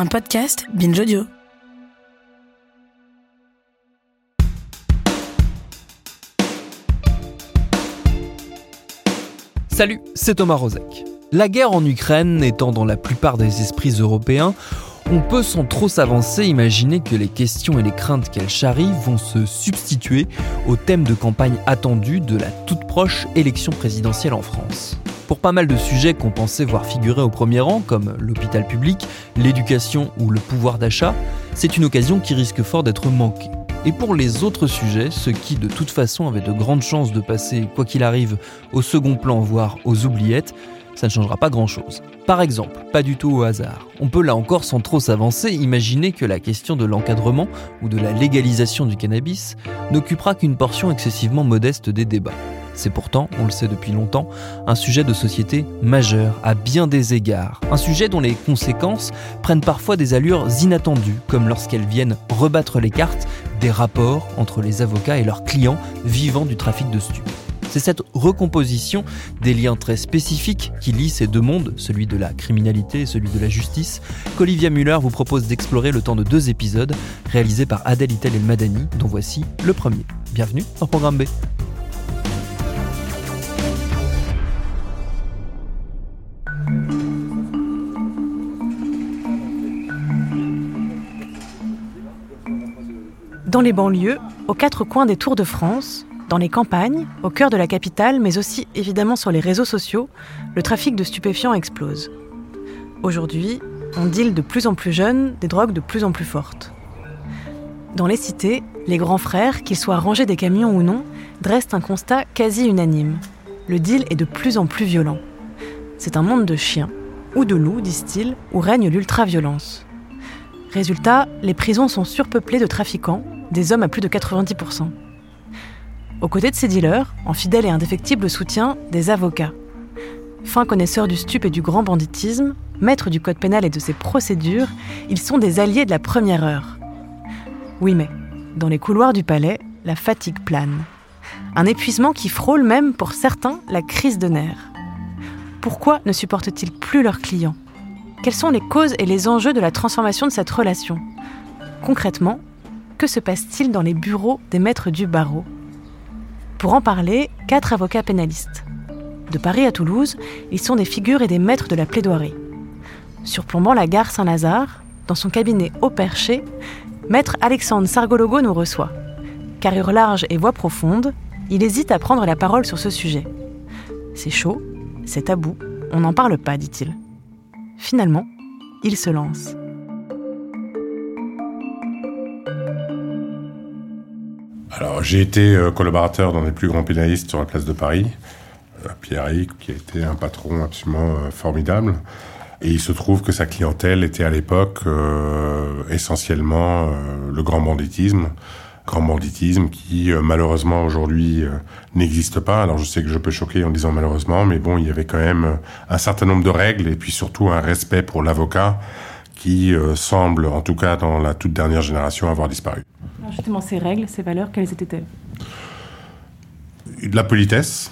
Un podcast Binge Audio. Salut, c'est Thomas Rozek. La guerre en Ukraine étant dans la plupart des esprits européens, on peut sans trop s'avancer imaginer que les questions et les craintes qu'elle charrie vont se substituer au thème de campagne attendu de la toute proche élection présidentielle en France. Pour pas mal de sujets qu'on pensait voir figurer au premier rang, comme l'hôpital public, l'éducation ou le pouvoir d'achat, c'est une occasion qui risque fort d'être manquée. Et pour les autres sujets, ceux qui de toute façon avaient de grandes chances de passer, quoi qu'il arrive, au second plan, voire aux oubliettes, ça ne changera pas grand-chose. Par exemple, pas du tout au hasard, on peut là encore sans trop s'avancer imaginer que la question de l'encadrement ou de la légalisation du cannabis n'occupera qu'une portion excessivement modeste des débats. C'est pourtant, on le sait depuis longtemps, un sujet de société majeur à bien des égards. Un sujet dont les conséquences prennent parfois des allures inattendues, comme lorsqu'elles viennent rebattre les cartes des rapports entre les avocats et leurs clients vivant du trafic de stupes. C'est cette recomposition des liens très spécifiques qui lient ces deux mondes, celui de la criminalité et celui de la justice, qu'Olivia Muller vous propose d'explorer le temps de deux épisodes réalisés par Adèle Itel El Madani, dont voici le premier. Bienvenue dans Programme B. Dans les banlieues, aux quatre coins des Tours de France, dans les campagnes, au cœur de la capitale, mais aussi évidemment sur les réseaux sociaux, le trafic de stupéfiants explose. Aujourd'hui, on deal de plus en plus jeunes des drogues de plus en plus fortes. Dans les cités, les grands frères, qu'ils soient rangés des camions ou non, dressent un constat quasi unanime. Le deal est de plus en plus violent. C'est un monde de chiens, ou de loups, disent-ils, où règne l'ultra-violence. Résultat, les prisons sont surpeuplées de trafiquants, des hommes à plus de 90%. Aux côtés de ces dealers, en fidèle et indéfectible soutien, des avocats. Fins connaisseurs du stup et du grand banditisme, maîtres du code pénal et de ses procédures, ils sont des alliés de la première heure. Oui mais, dans les couloirs du palais, la fatigue plane. Un épuisement qui frôle même, pour certains, la crise de nerfs. Pourquoi ne supportent-ils plus leurs clients? Quelles sont les causes et les enjeux de la transformation de cette relation? Concrètement, que se passe-t-il dans les bureaux des maîtres du barreau Pour en parler, quatre avocats pénalistes. De Paris à Toulouse, ils sont des figures et des maîtres de la plaidoirie. Surplombant la gare Saint-Lazare, dans son cabinet au perché, maître Alexandre Sargologo nous reçoit. Carrure large et voix profonde, il hésite à prendre la parole sur ce sujet. C'est chaud, c'est tabou, on n'en parle pas, dit-il. Finalement, il se lance. Alors, j'ai été euh, collaborateur dans les plus grands pénalistes sur la place de Paris. Euh, Pierre-Eric, qui a été un patron absolument euh, formidable. Et il se trouve que sa clientèle était à l'époque essentiellement le grand banditisme, grand banditisme qui malheureusement aujourd'hui n'existe pas. Alors je sais que je peux choquer en disant malheureusement, mais bon, il y avait quand même un certain nombre de règles et puis surtout un respect pour l'avocat qui semble, en tout cas dans la toute dernière génération, avoir disparu. Alors justement, ces règles, ces valeurs, quelles étaient-elles? De la politesse,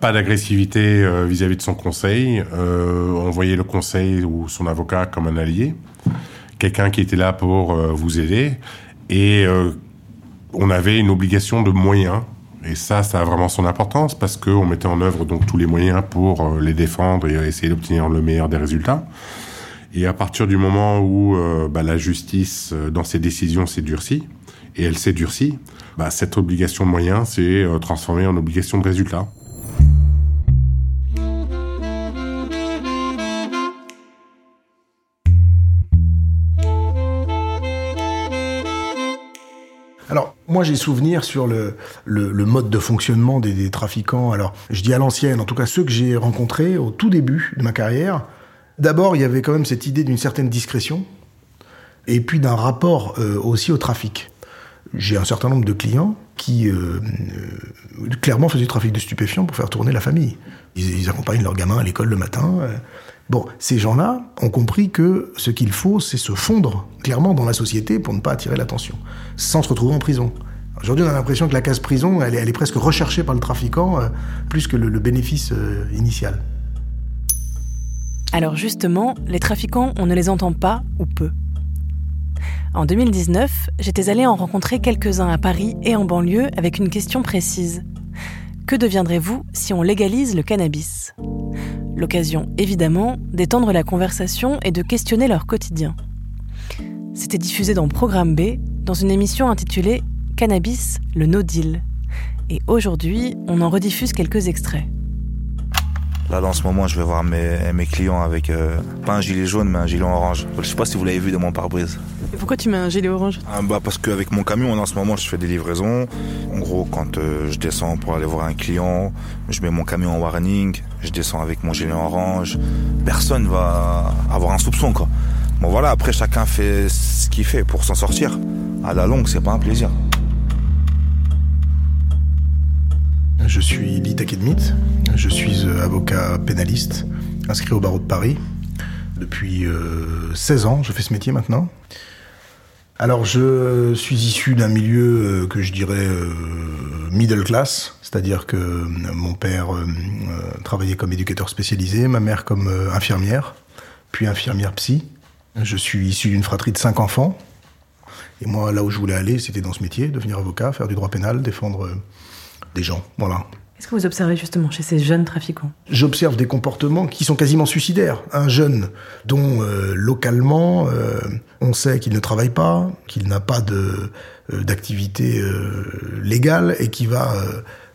pas d'agressivité vis-à-vis de son conseil. on voyait le conseil ou son avocat comme un allié, quelqu'un qui était là pour vous aider et on avait une obligation de moyens. Et ça, ça a vraiment son importance parce qu'on mettait en œuvre donc tous les moyens pour euh, les défendre et essayer d'obtenir le meilleur des résultats. Et à partir du moment où euh, bah, la justice, euh, dans ses décisions, s'est durcie, et elle s'est durcie, bah, cette obligation de moyens s'est transformée en obligation de résultat. Moi, j'ai souvenir sur le, mode de fonctionnement des, trafiquants. Alors, je dis à l'ancienne, en tout cas ceux que j'ai rencontrés au tout début de ma carrière. D'abord, il y avait quand même cette idée d'une certaine discrétion, et puis d'un rapport euh, aussi au trafic. J'ai un certain nombre de clients qui euh, euh, clairement faisaient du trafic de stupéfiants pour faire tourner la famille. Ils, accompagnent leurs gamins à l'école le matin. Bon, ces gens-là ont compris que ce qu'il faut, c'est se fondre clairement dans la société pour ne pas attirer l'attention, sans se retrouver en prison. Aujourd'hui, on a l'impression que la case prison, elle est, presque recherchée par le trafiquant, plus que le, bénéfice initial. Alors justement, les trafiquants, on ne les entend pas ou peu. En 2019, j'étais allée en rencontrer quelques-uns à Paris et en banlieue avec une question précise. Que deviendrez-vous si on légalise le cannabis? L'occasion, évidemment, d'étendre la conversation et de questionner leur quotidien. C'était diffusé dans Programme B, dans une émission intitulée Cannabis, le no deal. Et aujourd'hui, on en rediffuse quelques extraits. Là, en ce moment, je vais voir mes, mes clients avec euh, pas un gilet jaune, mais un gilet orange. Je sais pas si vous l'avez vu dans mon pare-brise. Pourquoi tu mets un gilet orange? Ah, bah Parce qu'avec mon camion, en ce moment, je fais des livraisons. En gros, quand euh, je descends pour aller voir un client, je mets mon camion en warning, je descends avec mon gilet orange. Personne va avoir un soupçon, quoi. Bon, voilà, après, chacun fait ce qu'il fait pour s'en sortir. À la longue, c'est pas un plaisir. Je suis Lee Takedmit, je suis euh, avocat pénaliste inscrit au barreau de Paris. Depuis 16 euh, ans, je fais ce métier maintenant. Alors je suis issu d'un milieu euh, que je dirais middle class, c'est-à-dire que mon père travaillait comme éducateur spécialisé, ma mère comme infirmière, puis infirmière psy. Je suis issu d'une fratrie de cinq enfants. Et moi, là où je voulais aller, c'était dans ce métier, devenir avocat, faire du droit pénal, défendre des gens. Voilà. Qu'est-ce que vous observez justement chez ces jeunes trafiquants? J'observe des comportements qui sont quasiment suicidaires. Un jeune dont euh, localement euh, on sait qu'il ne travaille pas, qu'il n'a pas de euh, d'activité légale et qui va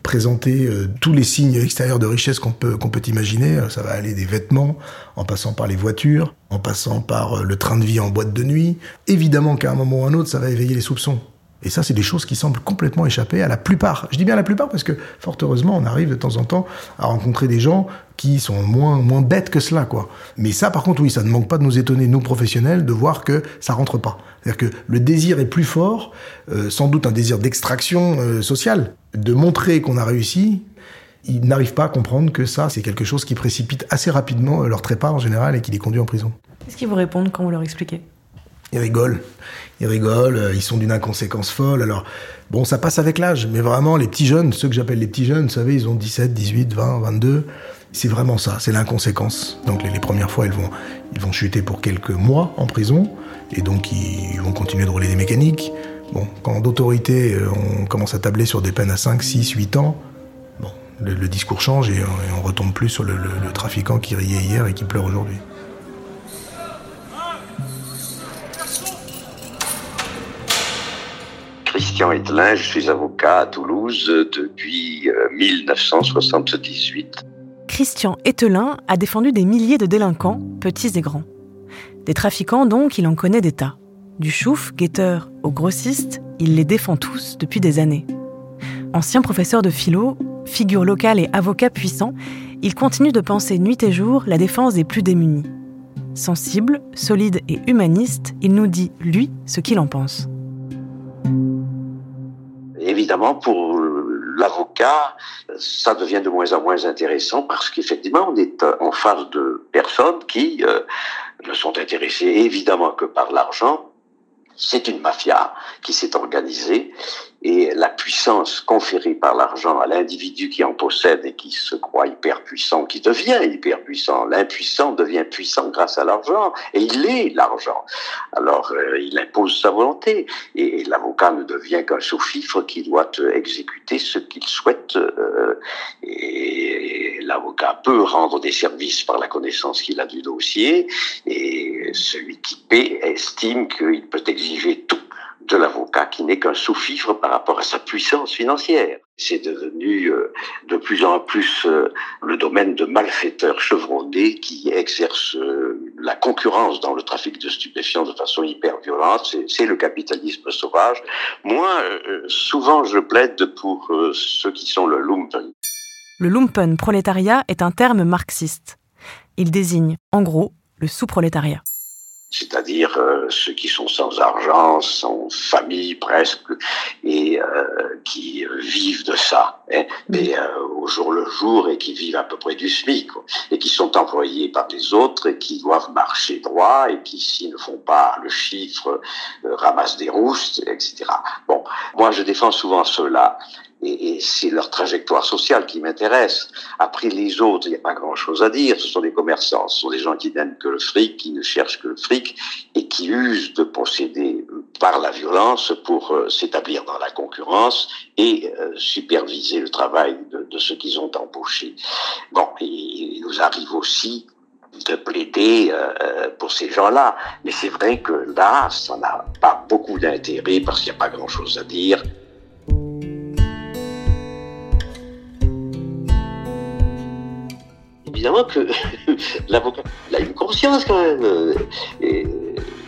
présenter tous les signes extérieurs de richesse qu'on peut qu'on peut imaginer. Ça va aller des vêtements, en passant par les voitures, en passant par le train de vie en boîte de nuit. Évidemment qu'à un moment ou à un autre, ça va éveiller les soupçons. Et ça, c'est des choses qui semblent complètement échapper à la plupart. Je dis bien la plupart parce que, fort heureusement, on arrive de temps en temps à rencontrer des gens qui sont moins, moins bêtes que cela, quoi. Mais ça, par contre, oui, ça ne manque pas de nous étonner, nous professionnels, de voir que ça rentre pas. C'est-à-dire que le désir est plus fort, euh, sans doute un désir d'extraction euh, sociale, de montrer qu'on a réussi. Ils n'arrivent pas à comprendre que ça, c'est quelque chose qui précipite assez rapidement leur trépas en général et qui les conduit en prison. Qu'est-ce qu'ils vous répondent quand vous leur expliquez? Ils rigolent ils rigolent, euh, ils sont d'une inconséquence folle. Alors, bon, ça passe avec l'âge, mais vraiment, les petits jeunes, ceux que j'appelle les petits jeunes, vous savez, ils ont 17, 18, 20, 22. C'est vraiment ça, c'est l'inconséquence. Donc, les, premières fois, ils vont, ils vont chuter pour quelques mois en prison, et donc, ils, vont continuer de rouler des mécaniques. Bon, quand d'autorité, euh, on commence à tabler sur des peines à 5, 6, 8 ans, bon, le, discours change et, on retombe plus sur le trafiquant qui riait hier et qui pleure aujourd'hui. Christian Edelin, je suis avocat à Toulouse depuis 1978. Euh, Christian Etelin a défendu des milliers de délinquants, petits et grands. Des trafiquants donc, il en connaît des tas. Du chouf, guetteur au grossiste, il les défend tous depuis des années. Ancien professeur de philo, figure locale et avocat puissant, il continue de penser nuit et jour la défense des plus démunis. Sensible, solide et humaniste, il nous dit, lui, ce qu'il en pense. Évidemment, pour l'avocat, ça devient de moins en moins intéressant parce qu'effectivement, on est en face de personnes qui euh, ne sont intéressées évidemment que par l'argent, c'est une mafia qui s'est organisée et la puissance conférée par l'argent à l'individu qui en possède et qui se croit hyper puissant, qui devient hyper puissant. L'impuissant devient puissant grâce à l'argent et il est l'argent. Alors euh, il impose sa volonté et l'avocat ne devient qu'un sous-fifre qui doit exécuter ce qu'il souhaite. Euh, et l'avocat peut rendre des services par la connaissance qu'il a du dossier et celui qui paie estime qu'il peut exiger tout qui n'est qu'un sous-fifre par rapport à sa puissance financière. C'est devenu euh, de plus en plus euh, le domaine de malfaiteurs chevronnés qui exercent euh, la concurrence dans le trafic de stupéfiants de façon hyper violente. C'est le capitalisme sauvage. Moi, souvent, je plaide pour ceux qui sont le lumpen. Le lumpen prolétariat est un terme marxiste. Il désigne, en gros, le sous-prolétariat c'est-à-dire euh, ceux qui sont sans argent, sans famille presque, et euh, qui vivent de ça, hein, mais euh, au jour le jour, et qui vivent à peu près du SMIC, et qui sont employés par les autres, et qui doivent marcher droit, et qui, s'ils ne font pas le chiffre, ramassent des roustes, etc. Bon, moi je défends souvent ceux-là, et, c'est leur trajectoire sociale qui m'intéresse. Après les autres, il n'y a pas grand-chose à dire. Ce sont des commerçants, ce sont des gens qui n'aiment que le fric, qui ne cherchent que le fric et qui usent de procéder par la violence pour euh, s'établir dans la concurrence et euh, superviser le travail de, ceux qu'ils ont embauchés. Bon, il nous arrive aussi de plaider euh, pour ces gens-là. Mais c'est vrai que là, ça n'a pas beaucoup d'intérêt parce qu'il n'y a pas grand-chose à dire. évidemment que l'avocat a une conscience quand même. Et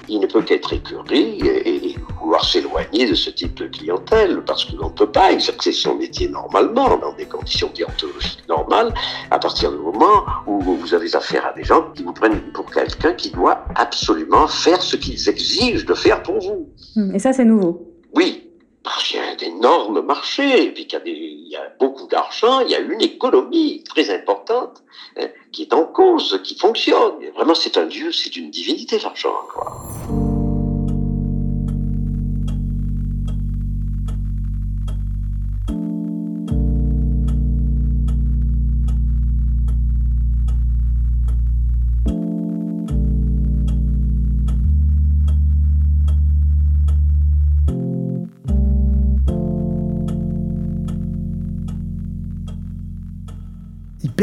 il ne peut qu'être écœuré et vouloir s'éloigner de ce type de clientèle parce qu'on ne peut pas exercer son métier normalement dans des conditions déontologiques normales à partir du moment où vous avez affaire à des gens qui vous prennent pour quelqu'un qui doit absolument faire ce qu'ils exigent de faire pour vous. Et ça, c'est nouveau. Oui, parce qu'il y a un énorme marché, et puis qu'il y, y, a beaucoup d'argent, il y a une économie très importante hein, qui est en cause, qui fonctionne. vraiment, c'est un dieu, c'est une divinité, l'argent.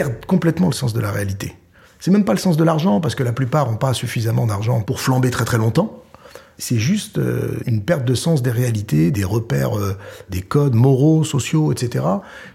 Complètement le sens de la réalité. C'est même pas le sens de l'argent, parce que la plupart n'ont pas suffisamment d'argent pour flamber très très longtemps. C'est juste euh, une perte de sens des réalités, des repères, euh, des codes moraux, sociaux, etc.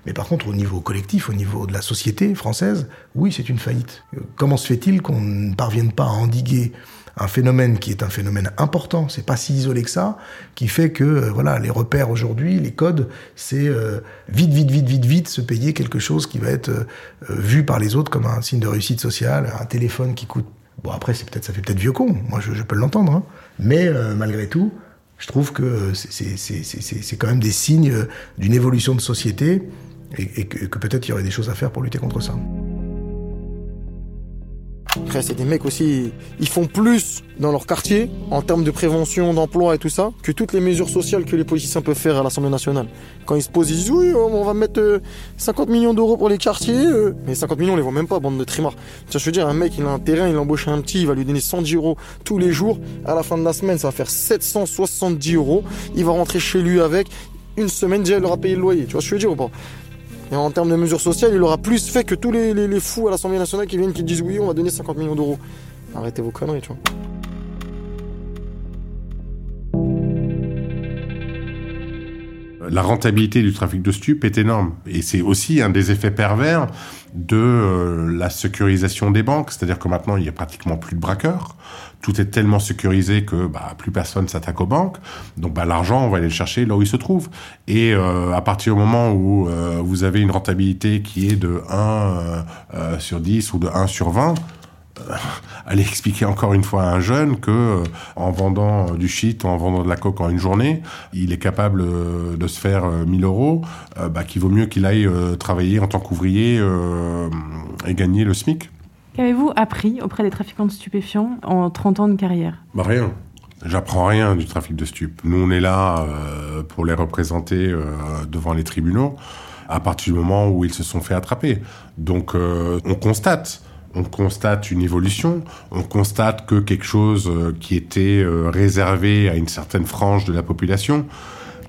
Mais par contre, au niveau collectif, au niveau de la société française, oui, c'est une faillite. Comment se fait-il qu'on ne parvienne pas à endiguer un phénomène qui est un phénomène important, c'est pas si isolé que ça, qui fait que euh, voilà les repères aujourd'hui, les codes, c'est euh, vite, vite, vite, vite, vite se payer quelque chose qui va être euh, vu par les autres comme un signe de réussite sociale, un téléphone qui coûte. Bon après c'est peut-être ça fait peut-être vieux con, moi je, peux l'entendre, hein. mais malgré tout, je trouve que c'est quand même des signes d'une évolution de société et, que peut-être il y aurait des choses à faire pour lutter contre ça. Après, c'est des mecs aussi, ils font plus dans leur quartier en termes de prévention, d'emploi et tout ça que toutes les mesures sociales que les politiciens peuvent faire à l'Assemblée nationale. Quand ils se posent, ils disent oui, on va mettre 50 euh, millions d'euros pour les quartiers, euh. mais 50 millions, on les voit même pas, bande de trimards. Tu je veux dire, un mec, il a un terrain, il embauche un petit, il va lui donner 110 euros tous les jours. À la fin de la semaine, ça va faire 770 euros. Il va rentrer chez lui avec une semaine déjà, il aura payé le loyer. Tu vois ce que je veux dire ou pas? Et en termes de mesures sociales, il aura plus fait que tous les, fous à l'Assemblée nationale qui viennent qui disent oui, on va donner 50 millions d'euros. Arrêtez vos conneries, tu vois. La rentabilité du trafic de stupes est énorme. Et c'est aussi un des effets pervers de euh, la sécurisation des banques. C'est-à-dire que maintenant, il n'y a pratiquement plus de braqueurs tout est tellement sécurisé que bah, plus personne s'attaque aux banques. Donc bah, l'argent, on va aller le chercher là où il se trouve. Et euh, à partir du moment où euh, vous avez une rentabilité qui est de 1 euh, sur 10 ou de 1 sur 20, aller expliquer encore une fois à un jeune que euh, en vendant du shit en vendant de la coke en une journée, il est capable euh, de se faire 1000 euros, bah, qu'il vaut mieux qu'il aille travailler en tant qu'ouvrier et gagner le SMIC. Qu'avez-vous appris auprès des trafiquants de stupéfiants en 30 ans de carrière? Bah, Rien. J'apprends rien du trafic de stupes. Nous, on est là pour les représenter devant les tribunaux à partir du moment où ils se sont fait attraper. Donc, on constate on constate une évolution, on constate que quelque chose euh, qui était euh, réservé à une certaine frange de la population,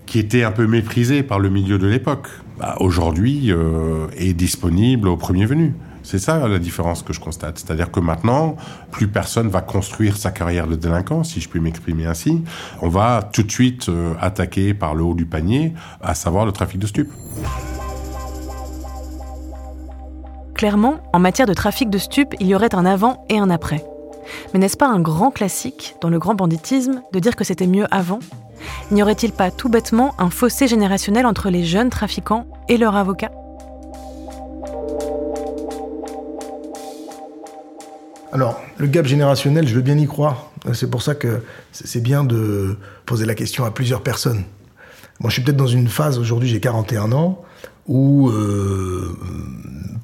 qui était un peu méprisé par le milieu de l'époque, bah, aujourd'hui euh, est disponible au premier venu. C'est ça la différence que je constate. C'est-à-dire que maintenant, plus personne va construire sa carrière de délinquant, si je puis m'exprimer ainsi. On va tout de suite attaquer par le haut du panier, à savoir le trafic de stupes. Clairement, en matière de trafic de stupes, il y aurait un avant et un après. Mais n'est-ce pas un grand classique dans le grand banditisme de dire que c'était mieux avant? N'y aurait-il pas tout bêtement un fossé générationnel entre les jeunes trafiquants et leurs avocats? Alors, le gap générationnel, je veux bien y croire. C'est pour ça que c'est bien de poser la question à plusieurs personnes. Moi, je suis peut-être dans une phase, aujourd'hui j'ai 41 ans, où euh,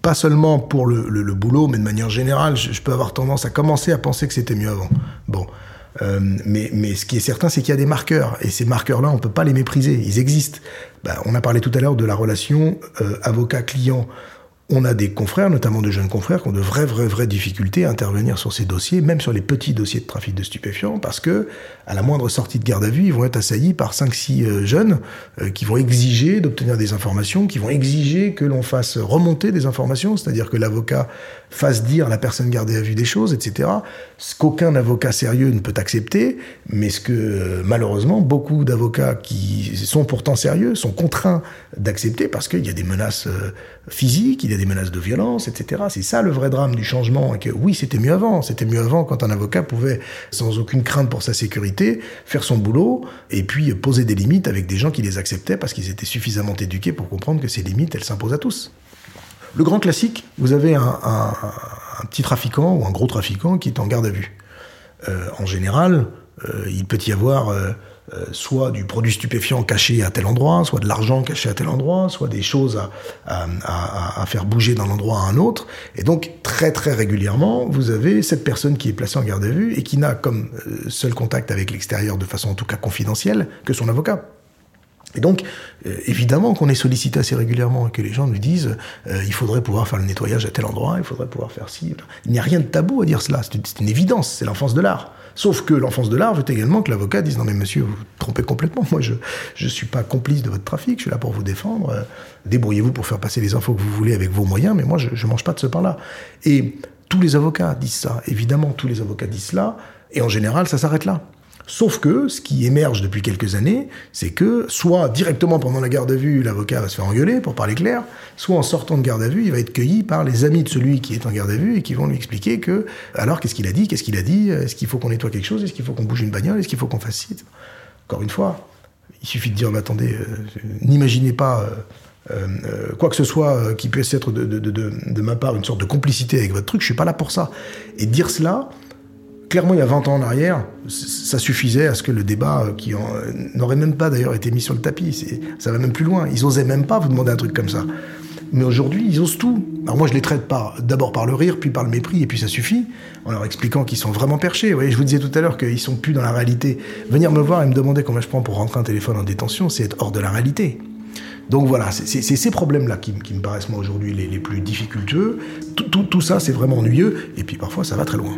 pas seulement pour le, boulot, mais de manière générale, je, peux avoir tendance à commencer à penser que c'était mieux avant. Bon. Euh, mais, mais ce qui est certain, c'est qu'il y a des marqueurs. Et ces marqueurs-là, on ne peut pas les mépriser. Ils existent. Ben, on a parlé tout à l'heure de la relation euh, avocat-client on a des confrères, notamment de jeunes confrères, qui ont de vraies, vraies, vraies difficultés à intervenir sur ces dossiers, même sur les petits dossiers de trafic de stupéfiants, parce que à la moindre sortie de garde à vue, ils vont être assaillis par 5-6 euh, jeunes euh, qui vont exiger d'obtenir des informations, qui vont exiger que l'on fasse remonter des informations, c'est-à-dire que l'avocat fasse dire à la personne gardée à vue des choses, etc. Ce qu'aucun avocat sérieux ne peut accepter, mais ce que euh, malheureusement beaucoup d'avocats qui sont pourtant sérieux sont contraints d'accepter parce qu'il y a des menaces physiques, des menaces de violence, etc. C'est ça le vrai drame du changement. Et que oui, c'était mieux avant. C'était mieux avant quand un avocat pouvait, sans aucune crainte pour sa sécurité, faire son boulot et puis poser des limites avec des gens qui les acceptaient parce qu'ils étaient suffisamment éduqués pour comprendre que ces limites, elles s'imposent à tous. Le grand classique, vous avez un, petit trafiquant ou un gros trafiquant qui est en garde à vue. Euh, en général, il peut y avoir euh, euh, soit du produit stupéfiant caché à tel endroit, soit de l'argent caché à tel endroit, soit des choses à, faire bouger d'un endroit à un autre. Et donc, très très régulièrement, vous avez cette personne qui est placée en garde à vue et qui n'a comme euh, seul contact avec l'extérieur, de façon en tout cas confidentielle, que son avocat. Et donc, euh, évidemment qu'on est sollicité assez régulièrement et que les gens nous disent il faudrait pouvoir faire le nettoyage à tel endroit, il faudrait pouvoir faire ci. Il n'y a rien de tabou à dire cela, c'est une évidence, c'est l'enfance de l'art. Sauf que l'enfance de l'art veut également que l'avocat dise non mais monsieur, vous vous trompez complètement. Moi, je ne suis pas complice de votre trafic. Je suis là pour vous défendre. Euh, débrouillez-vous pour faire passer les infos que vous voulez avec vos moyens. Mais moi, je, ne mange pas de ce pain-là. Et tous les avocats disent ça. Évidemment, tous les avocats disent cela. Et en général, ça s'arrête là. Sauf que ce qui émerge depuis quelques années, c'est que soit directement pendant la garde à vue, l'avocat va se faire engueuler, pour parler clair, soit en sortant de garde à vue, il va être cueilli par les amis de celui qui est en garde à vue et qui vont lui expliquer que, alors qu'est-ce qu'il a dit, qu'est-ce qu'il a dit, est-ce qu'il faut qu'on nettoie quelque chose, est-ce qu'il faut qu'on bouge une bagnole, est-ce qu'il faut qu'on fasse ci. Encore une fois, il suffit de dire, mais attendez, euh, n'imaginez pas euh, euh, quoi que ce soit qui puisse être de, ma part une sorte de complicité avec votre truc, je suis pas là pour ça. Et dire cela, clairement, il y a 20 ans en arrière, ça suffisait à ce que le débat, euh, qui n'aurait même pas d'ailleurs été mis sur le tapis, ça va même plus loin. Ils osaient même pas vous demander un truc comme ça. Mais aujourd'hui, ils osent tout. Alors moi, je les traite d'abord par le rire, puis par le mépris, et puis ça suffit, en leur expliquant qu'ils sont vraiment perchés. Vous voyez, je vous disais tout à l'heure qu'ils sont plus dans la réalité. Venir me voir et me demander combien je prends pour rentrer un téléphone en détention, c'est être hors de la réalité. Donc voilà, c'est ces problèmes-là qui, me paraissent moi aujourd'hui les, les, plus difficultueux. Tout, tout ça, c'est vraiment ennuyeux, et puis parfois, ça va très loin.